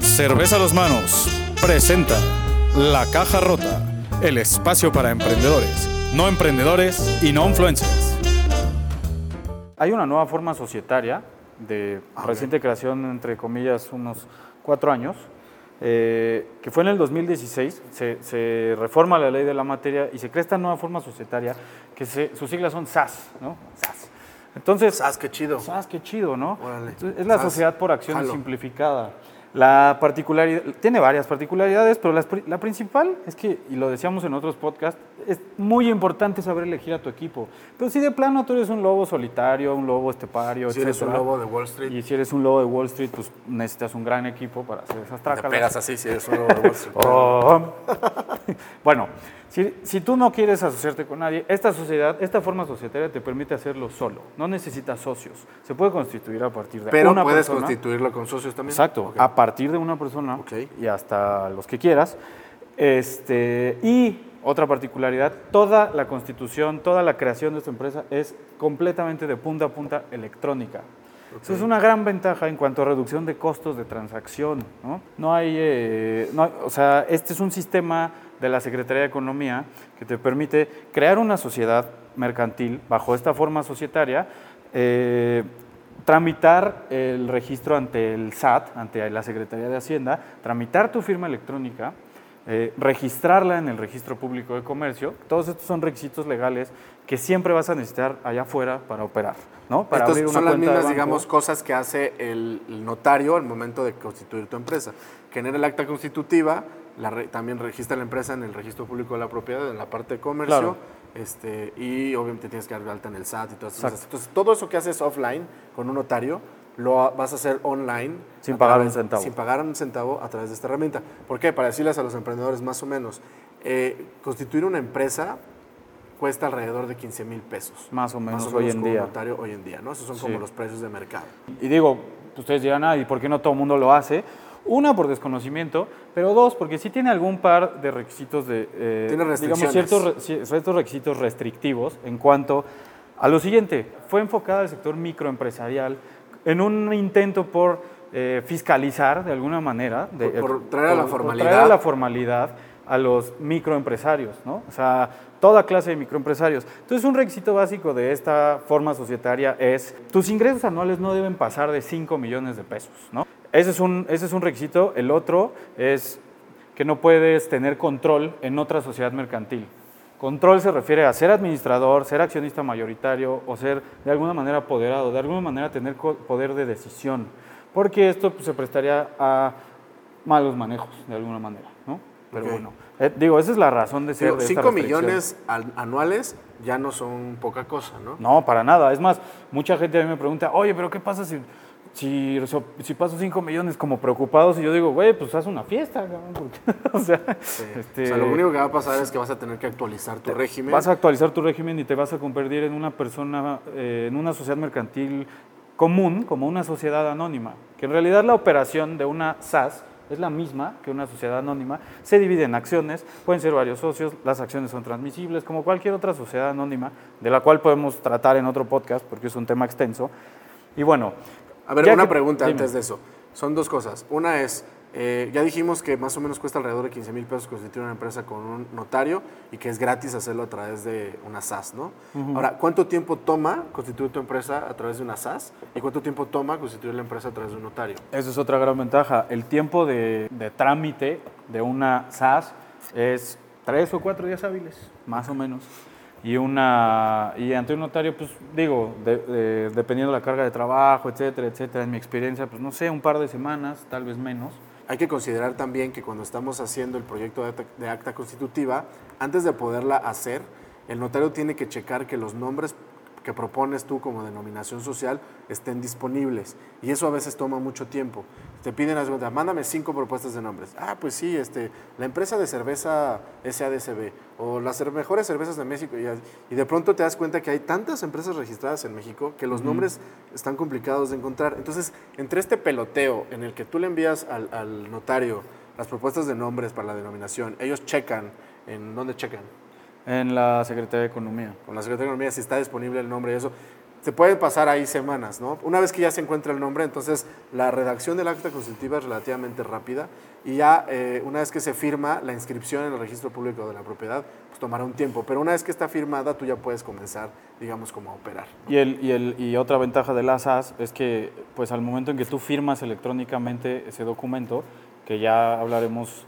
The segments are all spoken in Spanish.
Cerveza a los manos presenta La Caja Rota, el espacio para emprendedores, no emprendedores y no influencers. Hay una nueva forma societaria de reciente creación, entre comillas, unos cuatro años, eh, que fue en el 2016, se, se, reforma la ley de la materia y se crea esta nueva forma societaria, que se, sus siglas son SAS, ¿no? SAS. Entonces, SAS, qué chido. SAS, qué chido, ¿no? Órale. Es la SAS, sociedad por acción jalo. simplificada. La particularidad, tiene varias particularidades, pero pri- la principal es que, y lo decíamos en otros podcasts, es muy importante saber elegir a tu equipo. Pero si de plano tú eres un lobo solitario, un lobo estepario, Si eres un lobo de Wall Street, y si eres un lobo de Wall Street, pues necesitas un gran equipo para hacer esas te trácalas. pegas así si eres un lobo de Wall Street. Oh. bueno, si, si tú no quieres asociarte con nadie, esta sociedad, esta forma societaria te permite hacerlo solo. No necesitas socios. Se puede constituir a partir de Pero una puedes persona. constituirlo con socios también. Exacto, a partir de una persona y hasta los que quieras. Este, y otra particularidad, toda la constitución, toda la creación de esta empresa es completamente de punta a punta electrónica. Eso es una gran ventaja en cuanto a reducción de costos de transacción. No, no hay, eh, no o sea, este es un sistema de la Secretaría de Economía que te permite crear una sociedad mercantil bajo esta forma societaria, eh, tramitar el registro ante el SAT, ante la Secretaría de Hacienda, tramitar tu firma electrónica, eh, registrarla en el registro público de comercio. Todos estos son requisitos legales que siempre vas a necesitar allá afuera para operar, ¿no? Para Estas abrir una son las mismas, digamos, cosas que hace el, el notario al momento de constituir tu empresa. Genera el acta constitutiva, la re- también registra la empresa en el registro público de la propiedad, en la parte de comercio, Claro. este, y obviamente tienes que dar alta en el SAT y todas esas cosas. Entonces, todo eso que haces offline con un notario, lo vas a hacer online. Sin pagar través- un centavo. Sin pagar un centavo a través de esta herramienta. ¿Por qué? Para decirles a los emprendedores más o menos, eh, constituir una empresa cuesta alrededor de 15 mil pesos. Más o menos Más hoy en día. notario hoy en día, ¿no? Esos son Sí. como los precios de mercado. Y digo, ustedes dirán, ah, ¿y por qué no todo el mundo lo hace? Una, por desconocimiento, pero dos, porque sí tiene algún par de requisitos de, eh, Tiene digamos, restricciones. ciertos, re- ci- ciertos requisitos restrictivos en cuanto a lo siguiente. Fue enfocada al sector microempresarial en un intento por eh, fiscalizar de alguna manera. de- Por- por traer a la formalidad. traer a la formalidad a los microempresarios, ¿no? O sea, toda clase de microempresarios. Entonces, un requisito básico de esta forma societaria es, tus ingresos anuales no deben pasar de 5 millones de pesos, ¿no? Ese es un, ese es un requisito. El otro es que no puedes tener control en otra sociedad mercantil. Control se refiere a ser administrador, ser accionista mayoritario o ser de alguna manera apoderado, de alguna manera tener poder de decisión, porque esto pues, se prestaría a malos manejos de alguna manera, ¿no? Pero bueno, eh, digo, esa es la razón de ser Digo, de esta 5 restricción. millones al- anuales ya no son poca cosa, ¿no? No, para nada. Es más, mucha gente a mí me pregunta, oye, pero ¿qué pasa si, si, si paso 5 millones como preocupados? Y yo digo, güey, pues haz una fiesta, cabrón, o sea, Sí. este, O sea, lo único que va a pasar es que vas a tener que actualizar tu régimen. Vas a actualizar tu régimen y te vas a convertir en una persona, eh, en una sociedad mercantil común, como una sociedad anónima. Que en realidad la operación de una SAS es la misma que una sociedad anónima. Se divide en acciones, pueden ser varios socios, las acciones son transmisibles, como cualquier otra sociedad anónima, de la cual podemos tratar en otro podcast porque es un tema extenso. Y bueno. A ver, ya una que- pregunta dime. antes de eso. Son dos cosas. Una es, eh, ya dijimos que más o menos cuesta alrededor de 15 mil pesos constituir una empresa con un notario y que es gratis hacerlo a través de una SAS, ¿no? Ahora, ¿cuánto tiempo toma constituir tu empresa a través de una SAS y cuánto tiempo toma constituir la empresa a través de un notario? Esa es otra gran ventaja. El tiempo de, de trámite de una SAS es tres o cuatro días hábiles, más o menos. Y, una, y ante un notario, pues digo, de- de- dependiendo de la carga de trabajo, etcétera, etcétera, en mi experiencia, pues no sé, un par de semanas, tal vez menos. Hay que considerar también que cuando estamos haciendo el proyecto de acta, de acta constitutiva, antes de poderla hacer, el notario tiene que checar que los nombres que propones tú como denominación social estén disponibles. Y eso a veces toma mucho tiempo. Te piden, cuenta, mándame cinco propuestas de nombres. Ah, pues sí, este, la empresa de cerveza SADCB o las mejores cervezas de México. Y, y de pronto te das cuenta que hay tantas empresas registradas en México que los nombres están complicados de encontrar. Entonces, entre este peloteo en el que tú le envías al, al notario las propuestas de nombres para la denominación, ellos checan, ¿en dónde checan? En la Secretaría de Economía. Con la Secretaría de Economía si está disponible el nombre y eso. te pueden pasar ahí semanas, ¿no? Una vez que ya se encuentra el nombre, entonces la redacción del acta constitutiva es relativamente rápida y ya eh, una vez que se firma la inscripción en el registro público de la propiedad, pues tomará un tiempo, pero una vez que está firmada tú ya puedes comenzar, digamos, como a operar. Y, el, y, el, y otra ventaja de las SAS es que pues al momento en que tú firmas electrónicamente ese documento, que ya hablaremos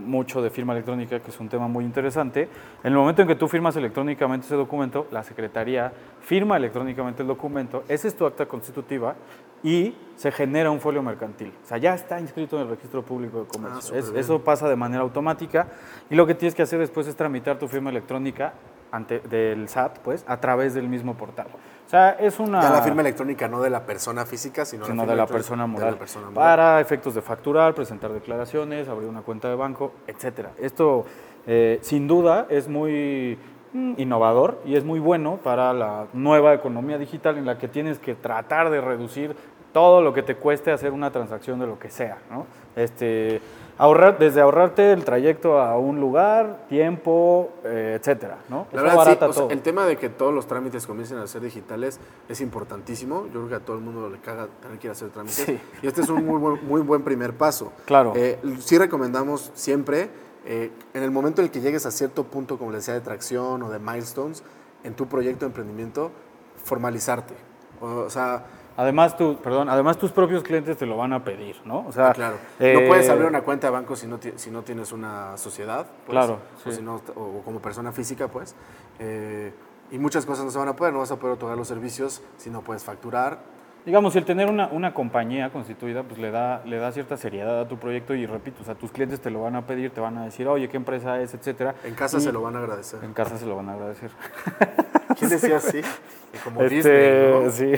mucho de firma electrónica, que es un tema muy interesante. En el momento en que tú firmas electrónicamente ese documento, la Secretaría firma electrónicamente el documento, ese es tu acta constitutiva y se genera un folio mercantil. O sea, ya está inscrito en el registro público de comercio. Ah, eso pasa de manera automática y lo que tienes que hacer después es tramitar tu firma electrónica ante, del SAT, pues, a través del mismo portal. O sea, es una... Ya la firma electrónica no de la persona física, sino, sino la de, la persona moral, Para efectos de facturar, presentar declaraciones, abrir una cuenta de banco, etcétera. Esto, eh, sin duda, es muy mm, innovador y es muy bueno para la nueva economía digital en la que tienes que tratar de reducir todo lo que te cueste hacer una transacción de lo que sea, ¿no? Este, ahorrar, desde ahorrarte el trayecto a un lugar, tiempo, eh, etcétera, ¿no? La verdad, sí, el tema de que todos los trámites comiencen a ser digitales es importantísimo. Yo creo que a todo el mundo le caga tener que ir a hacer trámites. Y este es un muy buen, muy buen primer paso. Claro. Eh, sí recomendamos siempre, eh, en el momento en el que llegues a cierto punto, como les decía, de tracción o de milestones en tu proyecto de emprendimiento, formalizarte. O sea, Además, tu, perdón, además tus propios clientes te lo van a pedir, ¿no? O sea, ah, claro. no puedes eh, abrir una cuenta de banco si no, si no tienes una sociedad. Pues, claro. O, como persona física, pues. Eh, y muchas cosas no se van a poder, no vas a poder otorgar los servicios si no puedes facturar. Digamos, el tener una, una compañía constituida, pues le da, le da cierta seriedad a tu proyecto y repito, o sea, tus clientes te lo van a pedir, te van a decir, oye, ¿qué empresa es, etcétera? En casa se lo van a agradecer. En casa se lo van a agradecer. ¿Quién decía así? Como este, Sí,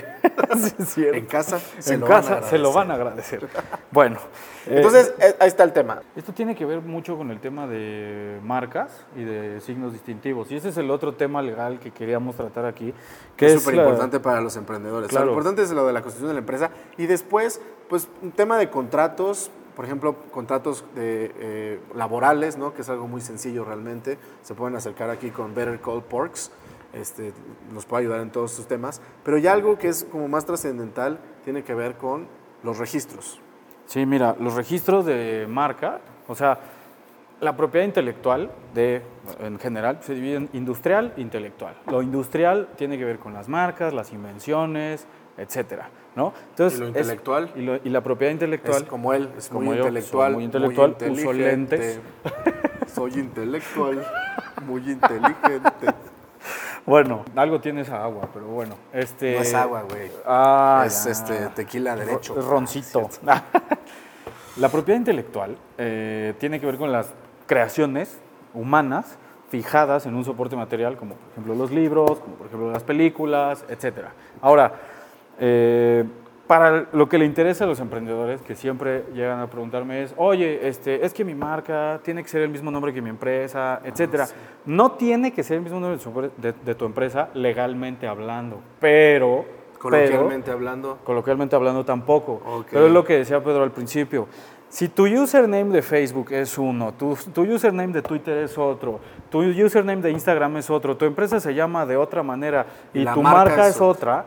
sí En casa se en lo casa van a se lo van a agradecer. Bueno. Entonces, eh, ahí está el tema. Esto tiene que ver mucho con el tema de marcas y de signos distintivos. Y ese es el otro tema legal que queríamos tratar aquí. Que es súper importante para los emprendedores. Lo importante es lo de la constitución de la empresa. Y después, pues, un tema de contratos, por ejemplo, contratos de, eh, laborales, ¿no? que es algo muy sencillo realmente. Se pueden acercar aquí con Better Call Porks este, nos puede ayudar en todos estos temas. Pero ya algo que es como más trascendental tiene que ver con los registros. Sí, mira, los registros de marca, o sea, la propiedad intelectual de, en general se divide en industrial e intelectual. Lo industrial tiene que ver con las marcas, las invenciones, etcétera, ¿no? Entonces, ¿Y lo intelectual? y, la propiedad intelectual... Es como él, es como muy, intelectual, muy intelectual, uso lentes. Soy intelectual, muy inteligente. Bueno, algo tiene esa agua, pero bueno. Este... No es agua, güey. Ah, es este, tequila derecho. Es roncito. la propiedad intelectual eh, tiene que ver con las creaciones humanas fijadas en un soporte material, como por ejemplo los libros, como por ejemplo las películas, etc. Ahora, eh, para lo que le interesa a los emprendedores que siempre llegan a preguntarme es, oye, este, es que mi marca tiene que ser el mismo nombre que mi empresa, etcétera. No tiene que ser el mismo nombre de, tu empresa legalmente hablando, pero... Coloquialmente hablando. Coloquialmente hablando tampoco. Pero es lo que decía Pedro al principio. Si tu username de Facebook es uno, tu, tu, username de Twitter es otro, tu username de Instagram es otro, tu empresa se llama de otra manera y, tu marca, es otra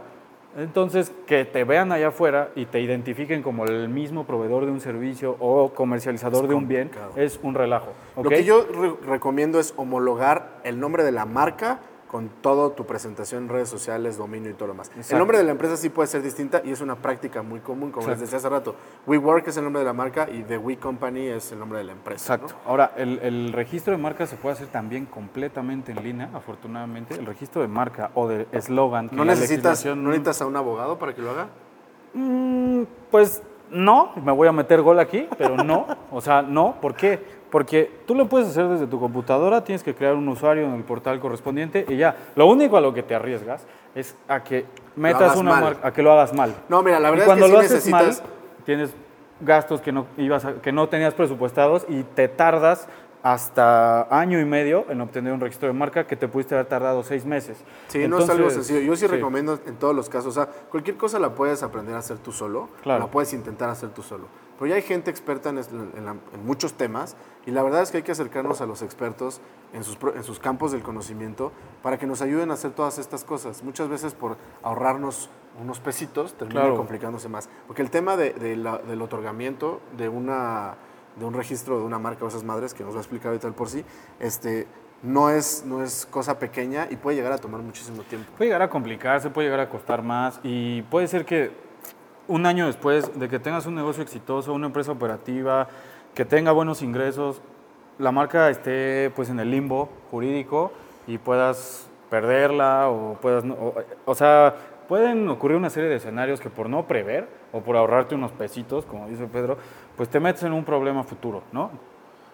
entonces, que te vean allá afuera y te identifiquen como el mismo proveedor de un servicio o comercializador de un bien es un relajo. Lo que yo recomiendo es homologar el nombre de la marca con toda tu presentación en redes sociales, dominio y todo lo demás. El nombre de la empresa sí puede ser distinta y es una práctica muy común, como les decía hace rato. WeWork es el nombre de la marca y The We Company es el nombre de la empresa. Exacto. Ahora, el, registro de marca se puede hacer también completamente en línea, afortunadamente. El registro de marca o de eslogan. ¿No necesitas, ¿No necesitas a un abogado para que lo haga? Mm, pues no, me voy a meter gol aquí, pero no. O sea, no. ¿Por qué? Porque tú lo puedes hacer desde tu computadora, tienes que crear un usuario en el portal correspondiente y ya. Lo único a lo que te arriesgas es a que metas una marca, a que lo hagas mal. No, mira, la verdad y cuando es que lo haces mal, tienes gastos que no ibas que no tenías presupuestados y te tardas hasta año y medio en obtener un registro de marca que te pudiste haber tardado seis meses. Sí, no es algo sencillo. Yo sí, recomiendo en todos los casos, o sea, cualquier cosa la puedes aprender a hacer tú solo, claro. la puedes intentar hacer tú solo. Pero ya hay gente experta en, es- en la- en muchos temas y la verdad es que hay que acercarnos a los expertos en sus, pro- en sus campos del conocimiento para que nos ayuden a hacer todas estas cosas. Muchas veces por ahorrarnos unos pesitos termina Claro. complicándose más. Porque el tema de- de la- del otorgamiento de, una, de un registro de una marca o esas madres, que nos va a explicar ahorita el por sí, este, no, es, no es cosa pequeña y puede llegar a tomar muchísimo tiempo. Puede llegar a complicarse, puede llegar a costar más y puede ser que un año después de que tengas un negocio exitoso, una empresa operativa, que tenga buenos ingresos, la marca esté pues en el limbo jurídico y puedas perderla o puedas, o, o sea, pueden ocurrir una serie de escenarios que por no prever o por ahorrarte unos pesitos, como dice Pedro, pues te metes en un problema futuro, ¿no?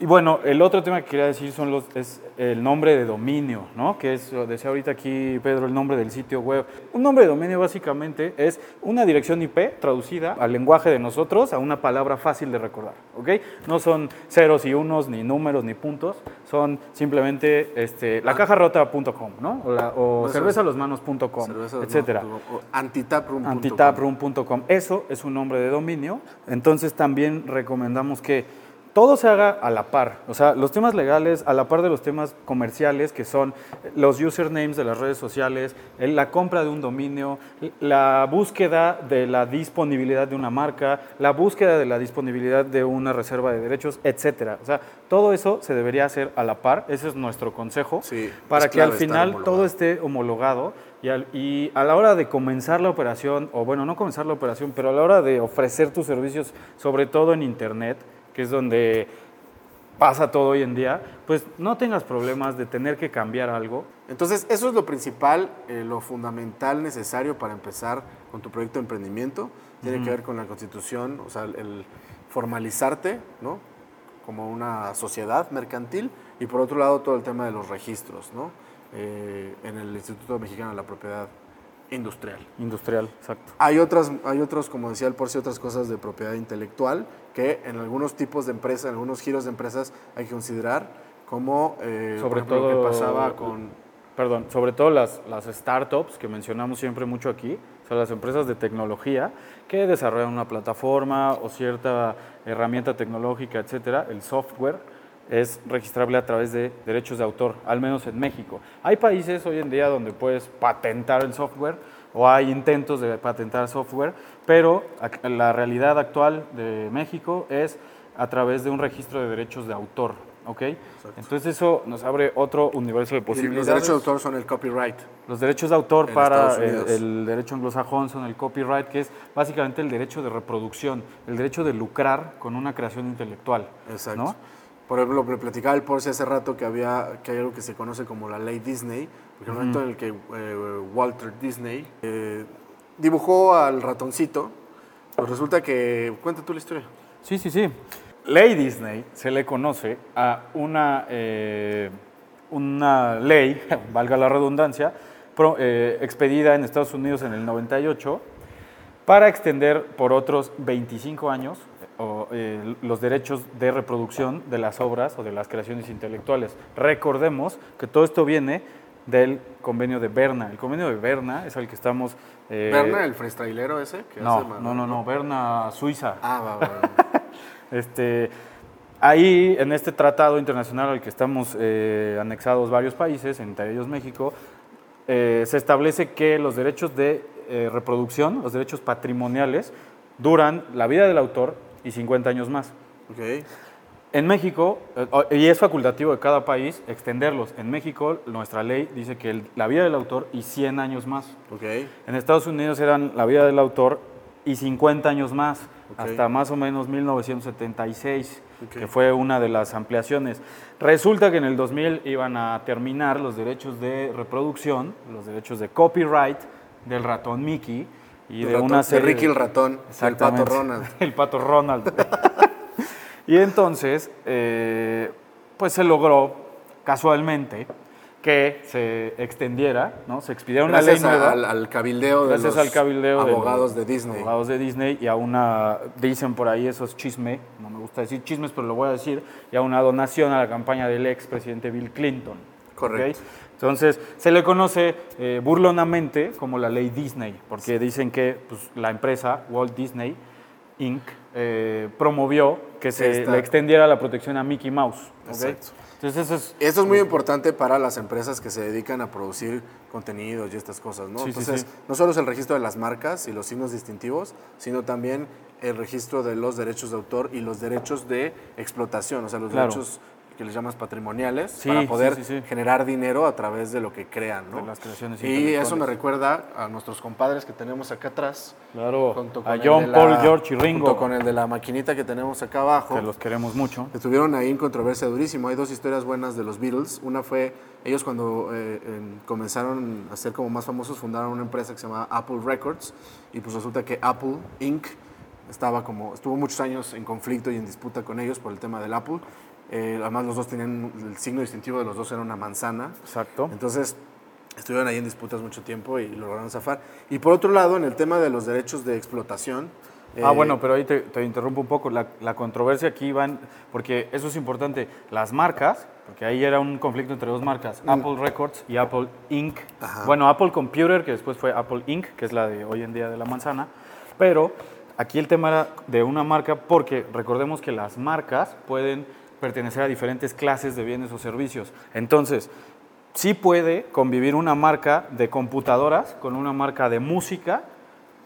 Y bueno, el otro tema que quería decir son los, es el nombre de dominio, ¿no? Que es, lo decía ahorita aquí Pedro, el nombre del sitio web. Un nombre de dominio básicamente es una dirección IP traducida al lenguaje de nosotros a una palabra fácil de recordar, ¿ok? No son ceros y unos, ni números, ni puntos, son simplemente este, lacajarrota.com, ¿no? O, la- o cervezalosmanos.com, Cerveza, no, etcétera. o- o antitaproom.com. Antitaproom.com. Eso es un nombre de dominio. Entonces también recomendamos que todo se haga a la par. O sea, los temas legales a la par de los temas comerciales, que son los usernames de las redes sociales, la compra de un dominio, la búsqueda de la disponibilidad de una marca, la búsqueda de la disponibilidad de una reserva de derechos, etcétera. O sea, todo eso se debería hacer a la par. Ese es nuestro consejo. Sí, para es que al final todo esté homologado y, al- y a la hora de comenzar la operación, o bueno, no comenzar la operación, pero a la hora de ofrecer tus servicios, sobre todo en Internet, que es donde pasa todo hoy en día, pues no tengas problemas de tener que cambiar algo. Entonces, eso es lo principal, eh, lo fundamental necesario para empezar con tu proyecto de emprendimiento. Tiene que ver con la constitución, o sea, el formalizarte, ¿no? Como una sociedad mercantil. Y por otro lado, todo el tema de los registros, ¿no? Eh, en el Instituto Mexicano de la Propiedad Industrial. Industrial, exacto. Hay otras, hay otros, como decía el Porci, otras cosas de propiedad intelectual que en algunos tipos de empresas, en algunos giros de empresas hay que considerar como, eh, Sobre ejemplo, lo todo- que pasaba con Perdón, sobre todo las, las startups que mencionamos siempre mucho aquí, o sea, las empresas de tecnología que desarrollan una plataforma o cierta herramienta tecnológica, etcétera, el software es registrable a través de derechos de autor, al menos en México. Hay países hoy en día donde puedes patentar el software o hay intentos de patentar software, pero la realidad actual de México es a través de un registro de derechos de autor, ¿ok? Entonces eso nos abre otro universo de posibilidades. los derechos de autor son el copyright. Los derechos de autor En para el derecho anglosajón son el copyright, que es básicamente el derecho de reproducción, el derecho de lucrar con una creación intelectual. Exacto. ¿no? Por ejemplo, me platicaba el Porci hace rato que había que hay algo que se conoce como la ley Disney, porque el momento en el que eh, Walter Disney eh, dibujó al ratoncito, pues resulta que cuenta tú la historia. Sí, sí, sí. Ley Disney se le conoce a una, eh, una ley, valga la redundancia, pro- eh, expedida en Estados Unidos en el 98 para extender por otros 25 años o, eh, los derechos de reproducción de las obras o de las creaciones intelectuales. Recordemos que todo esto viene del convenio de Berna. El convenio de Berna es al que estamos... eh, Berna, el freestylero ese. Que no, hace no, no, no, Berna, Suiza. Ah, va, va, va. Este, ahí, en este tratado internacional al que estamos eh, anexados varios países, entre ellos México, eh, se establece que los derechos de reproducción, los derechos patrimoniales, duran la vida del autor y 50 años más. Ok. En México, eh, y es facultativo de cada país extenderlos. En México, nuestra ley dice que el- la vida del autor y 100 años más. Ok. En Estados Unidos eran la vida del autor y 50 años más, hasta más o menos 1976, Ok. que fue una de las ampliaciones. Resulta que en el 2000 iban a terminar los derechos de reproducción, los derechos de copyright del ratón Mickey y El de ratón- una de serie Ricky el ratón, el pato. Ronald. El pato Ronald. y entonces, eh, pues se logró casualmente que se extendiera, ¿no? Se expidiera una Gracias ley nueva. al, al cabildeo de los al cabildeo de abogados los de Disney. Abogados de Disney y a una, dicen por ahí esos chisme, no me gusta decir chismes, pero lo voy a decir, y a una donación a la campaña del ex presidente Bill Clinton. Correcto. Entonces, se le conoce eh, burlonamente como la ley Disney, porque dicen que pues, la empresa Walt Disney Inc. eh, promovió que se Esta- le extendiera la protección a Mickey Mouse. ¿ok? Exacto. Entonces eso es... Esto es muy importante para las empresas que se dedican a producir contenidos y estas cosas, ¿no? Sí, sí, Entonces, sí. no solo es el registro de las marcas y los signos distintivos, sino también el registro de los derechos de autor y los derechos de explotación, o sea, los Claro. derechos que les llamas patrimoniales, Sí, para poder sí, sí. generar dinero a través de lo que crean, ¿no? De las creaciones y eso me recuerda a nuestros compadres que tenemos acá atrás, Claro, junto a con el John, la- Paul, George y Ringo, junto con el de la maquinita que tenemos acá abajo. que los queremos mucho. Estuvieron ahí en controversia durísimo. Hay dos historias buenas de los Beatles. Una fue, ellos cuando eh, em, comenzaron a ser como más famosos, fundaron una empresa que se llama Apple Records. Y pues resulta que Apple Inc. estaba como, estuvo muchos años en conflicto y en disputa con ellos por el tema del Apple. Eh, además los dos tenían, el signo distintivo de los dos era una manzana. Exacto. Entonces, estuvieron ahí en disputas mucho tiempo y lograron zafar. Y por otro lado, en el tema de los derechos de explotación. Ah, eh, bueno, pero ahí te, te interrumpo un poco. La, la controversia aquí van, porque eso es importante. Las marcas, porque ahí era un conflicto entre dos marcas, Apple Records y Apple Inc. Mm. Ajá. Bueno, Apple Computer, que después fue Apple Inc., que es la de hoy en día de la manzana. Pero aquí el tema era de una marca, porque recordemos que las marcas pueden pertenecer a diferentes clases de bienes o servicios. Entonces, sí puede convivir una marca de computadoras con una marca de música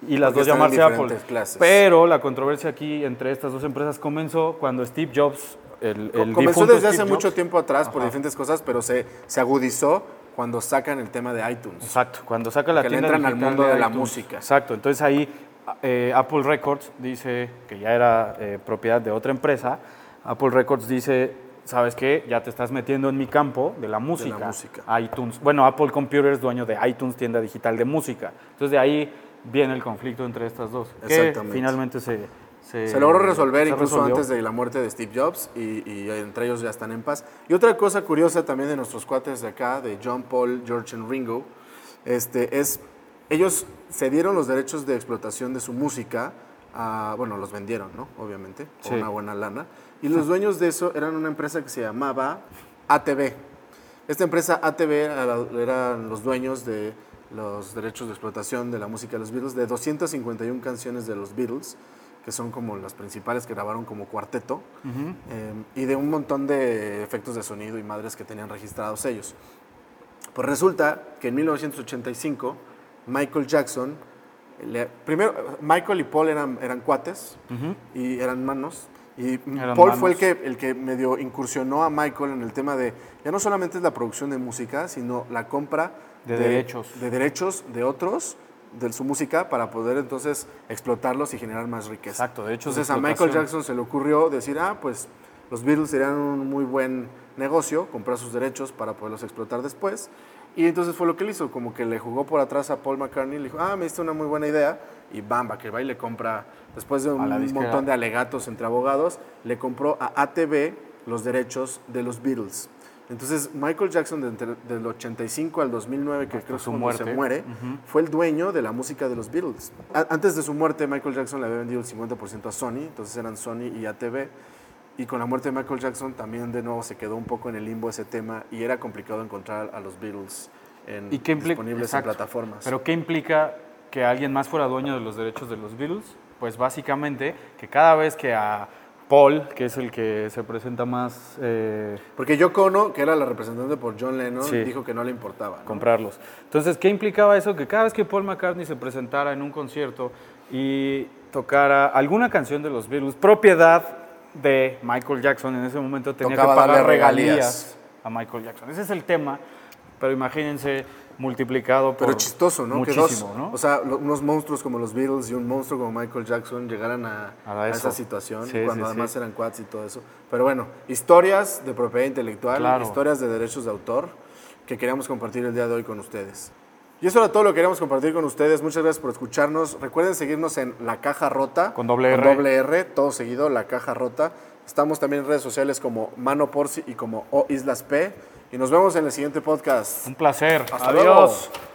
y las Porque dos llamarse Apple. clases. Pero la controversia aquí entre estas dos empresas comenzó cuando Steve Jobs, el, el Comenzó desde hace mucho tiempo atrás por Ajá. diferentes cosas, pero se, se agudizó cuando sacan el tema de iTunes. Exacto, cuando saca la tienda entran al mundo de la música. Exacto, entonces ahí eh, Apple Records dice que ya era eh, propiedad de otra empresa. Apple Records dice, ¿sabes qué? Ya te estás metiendo en mi campo de la música. música. iTunes. Bueno, Apple Computer es dueño de iTunes, tienda digital de música. Entonces de ahí viene el conflicto entre estas dos. Que Exactamente. finalmente se... Se, Se logró resolver se incluso resolvió. antes de la muerte de Steve Jobs y, y entre ellos ya están en paz. Y otra cosa curiosa también de nuestros cuates de acá, de John Paul, George y Ringo, este, es ellos cedieron los derechos de explotación de su música, a, bueno, los vendieron, ¿no? Obviamente, por Sí. una buena lana. Y los dueños de eso eran una empresa que se llamaba ATV. Esta empresa ATV era- eran los dueños de los derechos de explotación de la música de los Beatles, de 251 canciones de los Beatles, que son como las principales que grabaron como cuarteto, eh, y de un montón de efectos de sonido y madres que tenían registrados ellos. Pues resulta que en 1985 Michael Jackson, le- primero Michael y Paul eran, eran cuates y eran manos. Y Eran Paul fue el que, el que medio incursionó a Michael en el tema de, ya no solamente es la producción de música, sino la compra De derechos. de derechos de otros de su música para poder entonces explotarlos y generar más riqueza. Exacto, de Entonces a Michael. Jackson se le ocurrió decir, ah, pues los Beatles serían un muy buen negocio, comprar sus derechos para poderlos explotar después. Y entonces fue lo que él hizo, como que le jugó por atrás a Paul McCartney, le dijo, ah, me diste una muy buena idea, y bamba, que va y le compra, después de un montón de alegatos entre abogados, le compró a ATV los derechos de los Beatles. Entonces Michael Jackson de entre- del 85 al 2009, que creo que su cuando se muerte. muere, fue el dueño de la música de los Beatles. A- Antes de su muerte, Michael Jackson le había vendido el 50% a Sony, entonces eran Sony y ATV. Y con la muerte de Michael Jackson también de nuevo se quedó un poco en el limbo ese tema y era complicado encontrar a los Beatles en, ¿Y qué disponibles Exacto. en plataformas. Pero ¿qué implica que alguien más fuera dueño de los derechos de los Beatles? Pues básicamente que cada vez que a Paul, que es el que se presenta más eh, Porque Yoko Ono, que era la representante por John Lennon, Sí. dijo que no le importaba. ¿no? comprarlos. Entonces, ¿qué implicaba eso? Que cada vez que Paul McCartney se presentara en un concierto y tocara alguna canción de los Beatles, propiedad de Michael Jackson en ese momento tenía Tocaba que pagar regalías. regalías a Michael Jackson. Ese es el tema, pero imagínense multiplicado por Pero chistoso, ¿no? muchísimo, que dos, ¿no? o sea, unos monstruos como los Beatles y un monstruo como Michael Jackson llegaran a, A a esa situación, Sí, cuando sí, además sí. eran quads y todo eso. Pero bueno, historias de propiedad intelectual, Claro. historias de derechos de autor que queríamos compartir el día de hoy con ustedes. Y eso era todo lo que queríamos compartir con ustedes. Muchas gracias por escucharnos. Recuerden seguirnos en La Caja Rota. Con doble R. doble R, todo seguido, La Caja Rota. Estamos también en redes sociales como Mano Porci y como O Islas P. Y nos vemos en el siguiente podcast. Un placer. Hasta Adiós. luego.